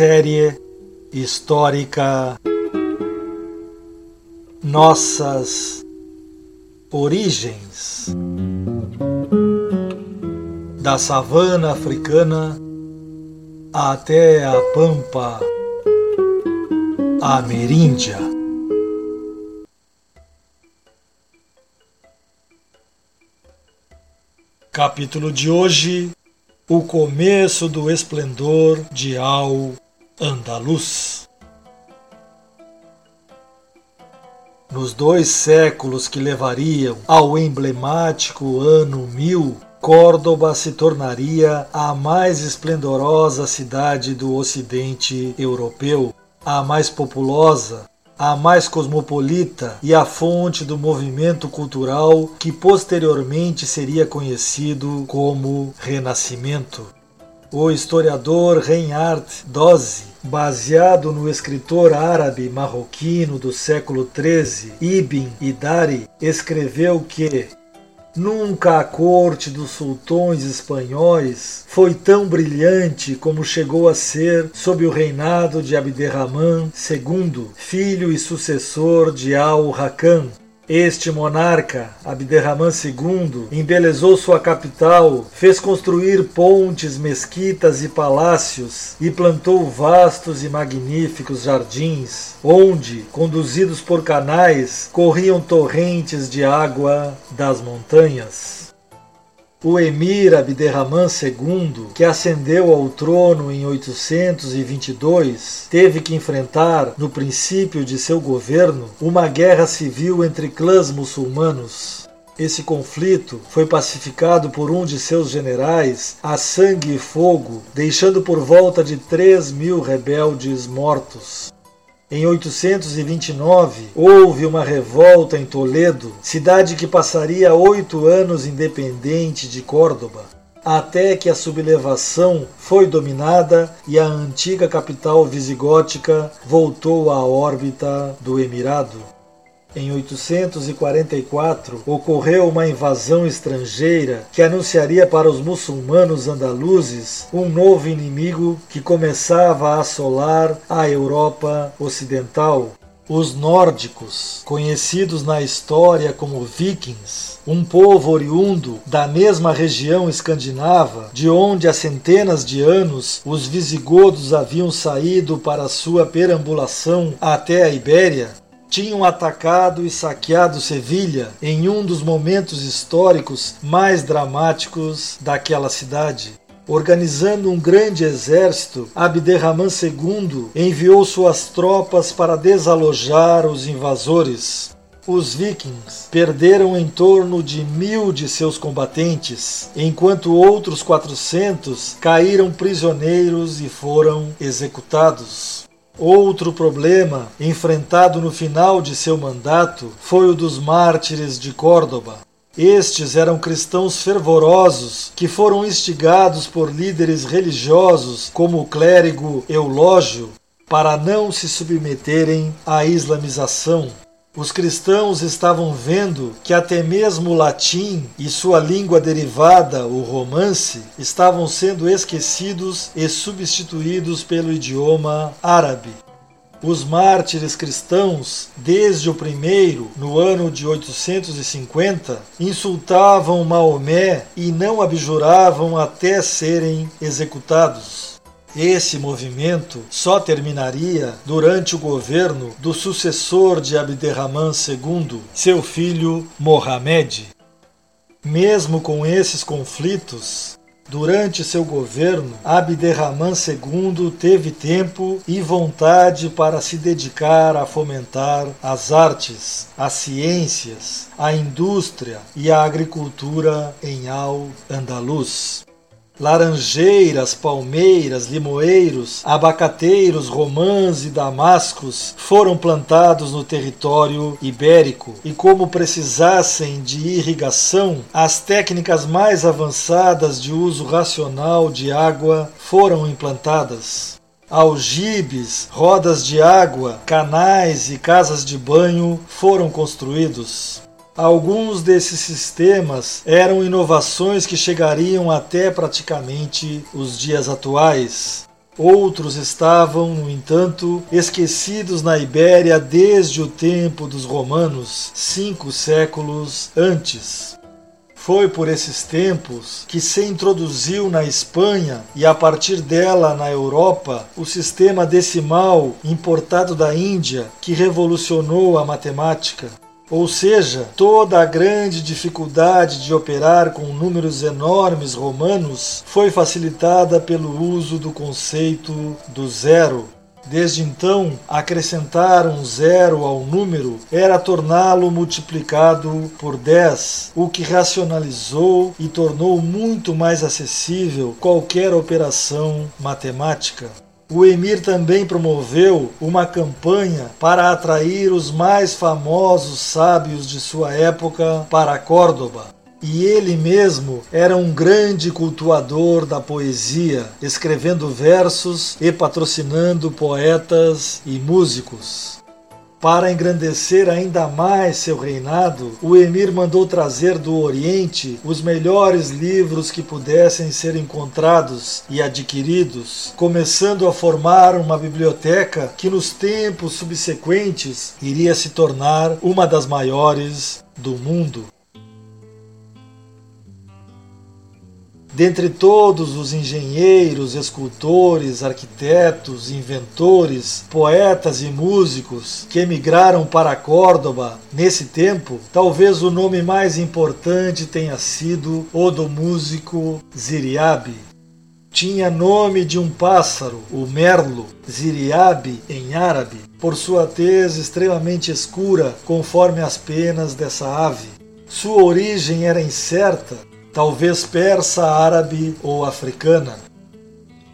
Série histórica Nossas Origens da savana africana até a pampa ameríndia. Capítulo de hoje: O começo do esplendor de Al andaluz. Nos dois séculos que levariam ao emblemático ano 1000, Córdoba se tornaria a mais esplendorosa cidade do ocidente europeu, a mais populosa, a mais cosmopolita e a fonte do movimento cultural que posteriormente seria conhecido como Renascimento. O historiador Reinhard Dose baseado no escritor árabe marroquino do século XIII, Ibn Idari, escreveu que Nunca a corte dos sultões espanhóis foi tão brilhante como chegou a ser sob o reinado de Abderrahman II, filho e sucessor de Al-Hakam, este monarca, Abderrahman II, embelezou sua capital, fez construir pontes, mesquitas e palácios e plantou vastos e magníficos jardins, onde, conduzidos por canais, corriam torrentes de água das montanhas. O emir Abderrahman II, que ascendeu ao trono em 822, teve que enfrentar, no princípio de seu governo, uma guerra civil entre clãs muçulmanos. Esse conflito foi pacificado por um de seus generais a sangue e fogo, deixando por volta de 3 mil rebeldes mortos. Em 829, houve uma revolta em Toledo, cidade que passaria oito anos independente de Córdoba, até que a sublevação foi dominada e a antiga capital visigótica voltou à órbita do Emirado. Em 844, ocorreu uma invasão estrangeira que anunciaria para os muçulmanos andaluzes um novo inimigo que começava a assolar a Europa Ocidental. Os nórdicos, conhecidos na história como vikings, um povo oriundo da mesma região escandinava, de onde há centenas de anos os visigodos haviam saído para sua perambulação até a Ibéria, tinham atacado e saqueado Sevilha em um dos momentos históricos mais dramáticos daquela cidade. Organizando um grande exército, Abderrahman II enviou suas tropas para desalojar os invasores. Os vikings perderam em torno de mil de seus combatentes, enquanto outros 400 caíram prisioneiros e foram executados. Outro problema enfrentado no final de seu mandato foi o dos mártires de Córdoba. Estes eram cristãos fervorosos que foram instigados por líderes religiosos como o clérigo Eulógio para não se submeterem à islamização. Os cristãos estavam vendo que até mesmo o latim e sua língua derivada, o romance, estavam sendo esquecidos e substituídos pelo idioma árabe. Os mártires cristãos, desde o primeiro, no ano de 850, insultavam Maomé e não abjuravam até serem executados. Esse movimento só terminaria durante o governo do sucessor de Abderrahman II, seu filho Mohamed. Mesmo com esses conflitos, Durante seu governo, Abderrahman II teve tempo e vontade para se dedicar a fomentar as artes, as ciências, a indústria e a agricultura em Al-Andalus. Laranjeiras, palmeiras, limoeiros, abacateiros, romãs e damascos foram plantados no território ibérico e, como precisassem de irrigação, as técnicas mais avançadas de uso racional de água foram implantadas. Aljibes, rodas de água, canais e casas de banho foram construídos. Alguns desses sistemas eram inovações que chegariam até praticamente os dias atuais. Outros estavam, no entanto, esquecidos na Ibéria desde o tempo dos romanos, cinco séculos antes. Foi por esses tempos que se introduziu na Espanha e a partir dela na Europa o sistema decimal importado da Índia que revolucionou a matemática. Ou seja, toda a grande dificuldade de operar com números enormes romanos foi facilitada pelo uso do conceito do zero. Desde então, acrescentar um zero ao número era torná-lo multiplicado por 10, o que racionalizou e tornou muito mais acessível qualquer operação matemática. O emir também promoveu uma campanha para atrair os mais famosos sábios de sua época para Córdoba. E ele mesmo era um grande cultuador da poesia, escrevendo versos e patrocinando poetas e músicos. Para engrandecer ainda mais seu reinado, o emir mandou trazer do Oriente os melhores livros que pudessem ser encontrados e adquiridos, começando a formar uma biblioteca que nos tempos subsequentes iria se tornar uma das maiores do mundo. Dentre todos os engenheiros, escultores, arquitetos, inventores, poetas e músicos que emigraram para Córdoba nesse tempo, talvez o nome mais importante tenha sido o do músico Ziriabe. Tinha nome de um pássaro, o merlo, Ziriabe em árabe, por sua tez extremamente escura, conforme as penas dessa ave. Sua origem era incerta, talvez persa, árabe ou africana.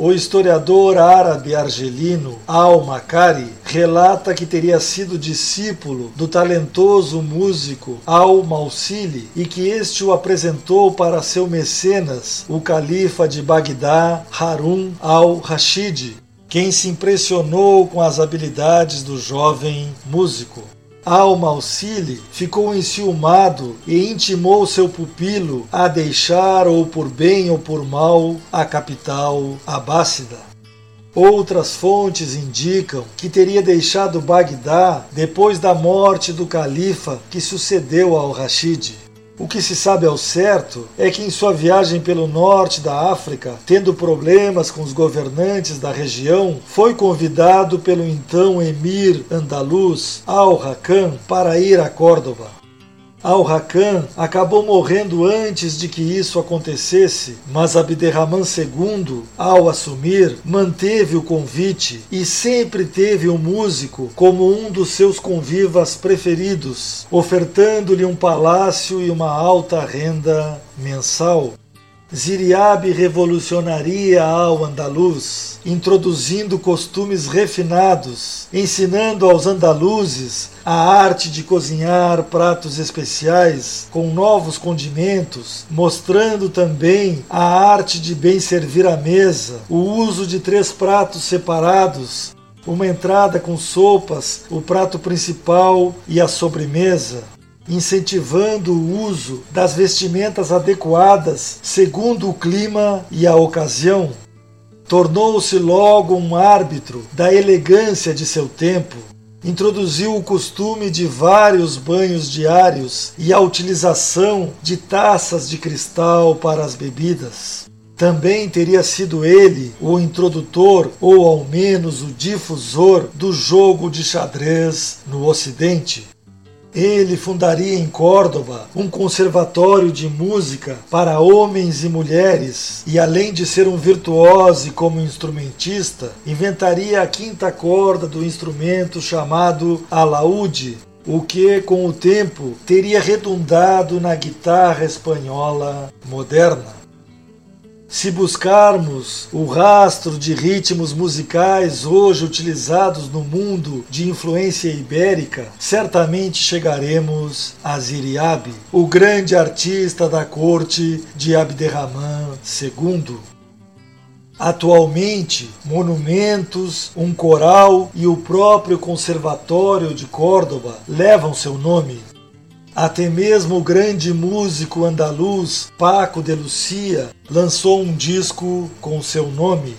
O historiador árabe argelino Al-Makari relata que teria sido discípulo do talentoso músico Al-Mausili e que este o apresentou para seu mecenas, o califa de Bagdá, Harun al-Rashid, quem se impressionou com as habilidades do jovem músico. Al-Mausili ficou enciumado e intimou seu pupilo a deixar, ou por bem ou por mal, a capital abássida. Outras fontes indicam que teria deixado Bagdá depois da morte do califa que sucedeu ao Rashid. O que se sabe ao certo é que em sua viagem pelo norte da África, tendo problemas com os governantes da região, foi convidado pelo então emir andaluz Al-Hakam para ir a Córdoba. Al-Hakam acabou morrendo antes de que isso acontecesse, mas Abderrahman II, ao assumir, manteve o convite e sempre teve o um músico como um dos seus convivas preferidos, ofertando-lhe um palácio e uma alta renda mensal. Ziriabe revolucionaria ao andaluz, introduzindo costumes refinados, ensinando aos andaluzes a arte de cozinhar pratos especiais com novos condimentos, mostrando também a arte de bem servir a mesa, o uso de três pratos separados, uma entrada com sopas, o prato principal e a sobremesa incentivando o uso das vestimentas adequadas segundo o clima e a ocasião. Tornou-se logo um árbitro da elegância de seu tempo. Introduziu o costume de vários banhos diários e a utilização de taças de cristal para as bebidas. Também teria sido ele o introdutor, ou ao menos o difusor, do jogo de xadrez no Ocidente. Ele fundaria em Córdoba um conservatório de música para homens e mulheres, e além de ser um virtuoso como instrumentista, inventaria a quinta corda do instrumento chamado alaúde, o que, com o tempo, teria redundado na guitarra espanhola moderna. Se buscarmos o rastro de ritmos musicais hoje utilizados no mundo de influência ibérica, certamente chegaremos a Ziriabe, o grande artista da corte de Abderrahman II. Atualmente, monumentos, um coral e o próprio Conservatório de Córdoba levam seu nome. Até mesmo o grande músico andaluz Paco de Lucia lançou um disco com seu nome.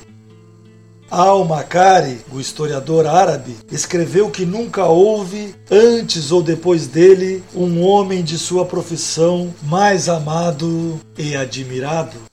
Al-Makari, o historiador árabe, escreveu que nunca houve, antes ou depois dele, um homem de sua profissão mais amado e admirado.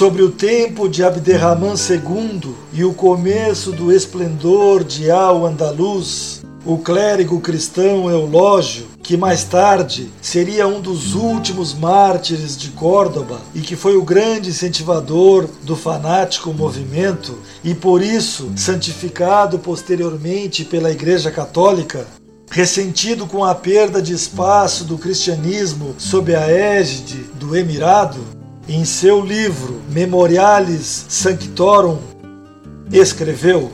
Sobre o tempo de Abderrahman II e o começo do esplendor de Al-Andalus, o clérigo cristão Eulógio, que mais tarde seria um dos últimos mártires de Córdoba e que foi o grande incentivador do fanático movimento e por isso santificado posteriormente pela Igreja Católica, ressentido com a perda de espaço do cristianismo sob a égide do Emirado, em seu livro Memorialis Sanctorum, escreveu: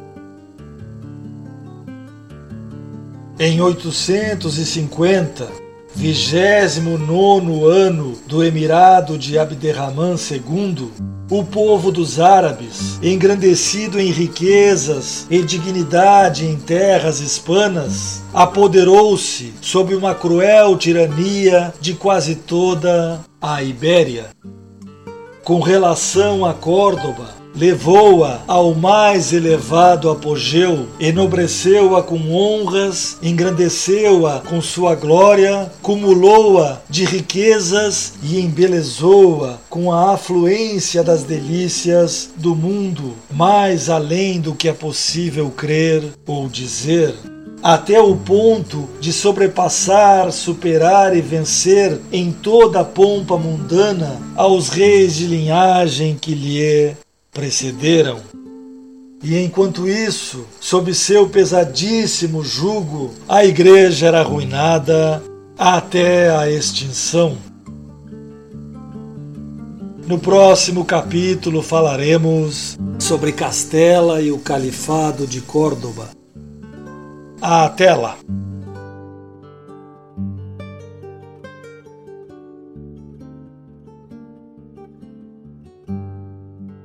Em 850, 29 ano do Emirado de Abderrahman II, o povo dos árabes, engrandecido em riquezas e dignidade em terras hispanas, apoderou-se sob uma cruel tirania de quase toda a Ibéria com relação a Córdoba, levou-a ao mais elevado apogeu, enobreceu-a com honras, engrandeceu-a com sua glória, cumulou-a de riquezas e embelezou-a com a afluência das delícias do mundo, mais além do que é possível crer ou dizer até o ponto de sobrepassar, superar e vencer em toda a pompa mundana aos reis de linhagem que lhe precederam. E enquanto isso, sob seu pesadíssimo jugo, a igreja era arruinada até a extinção. No próximo capítulo falaremos sobre Castela e o Califado de Córdoba. Até lá!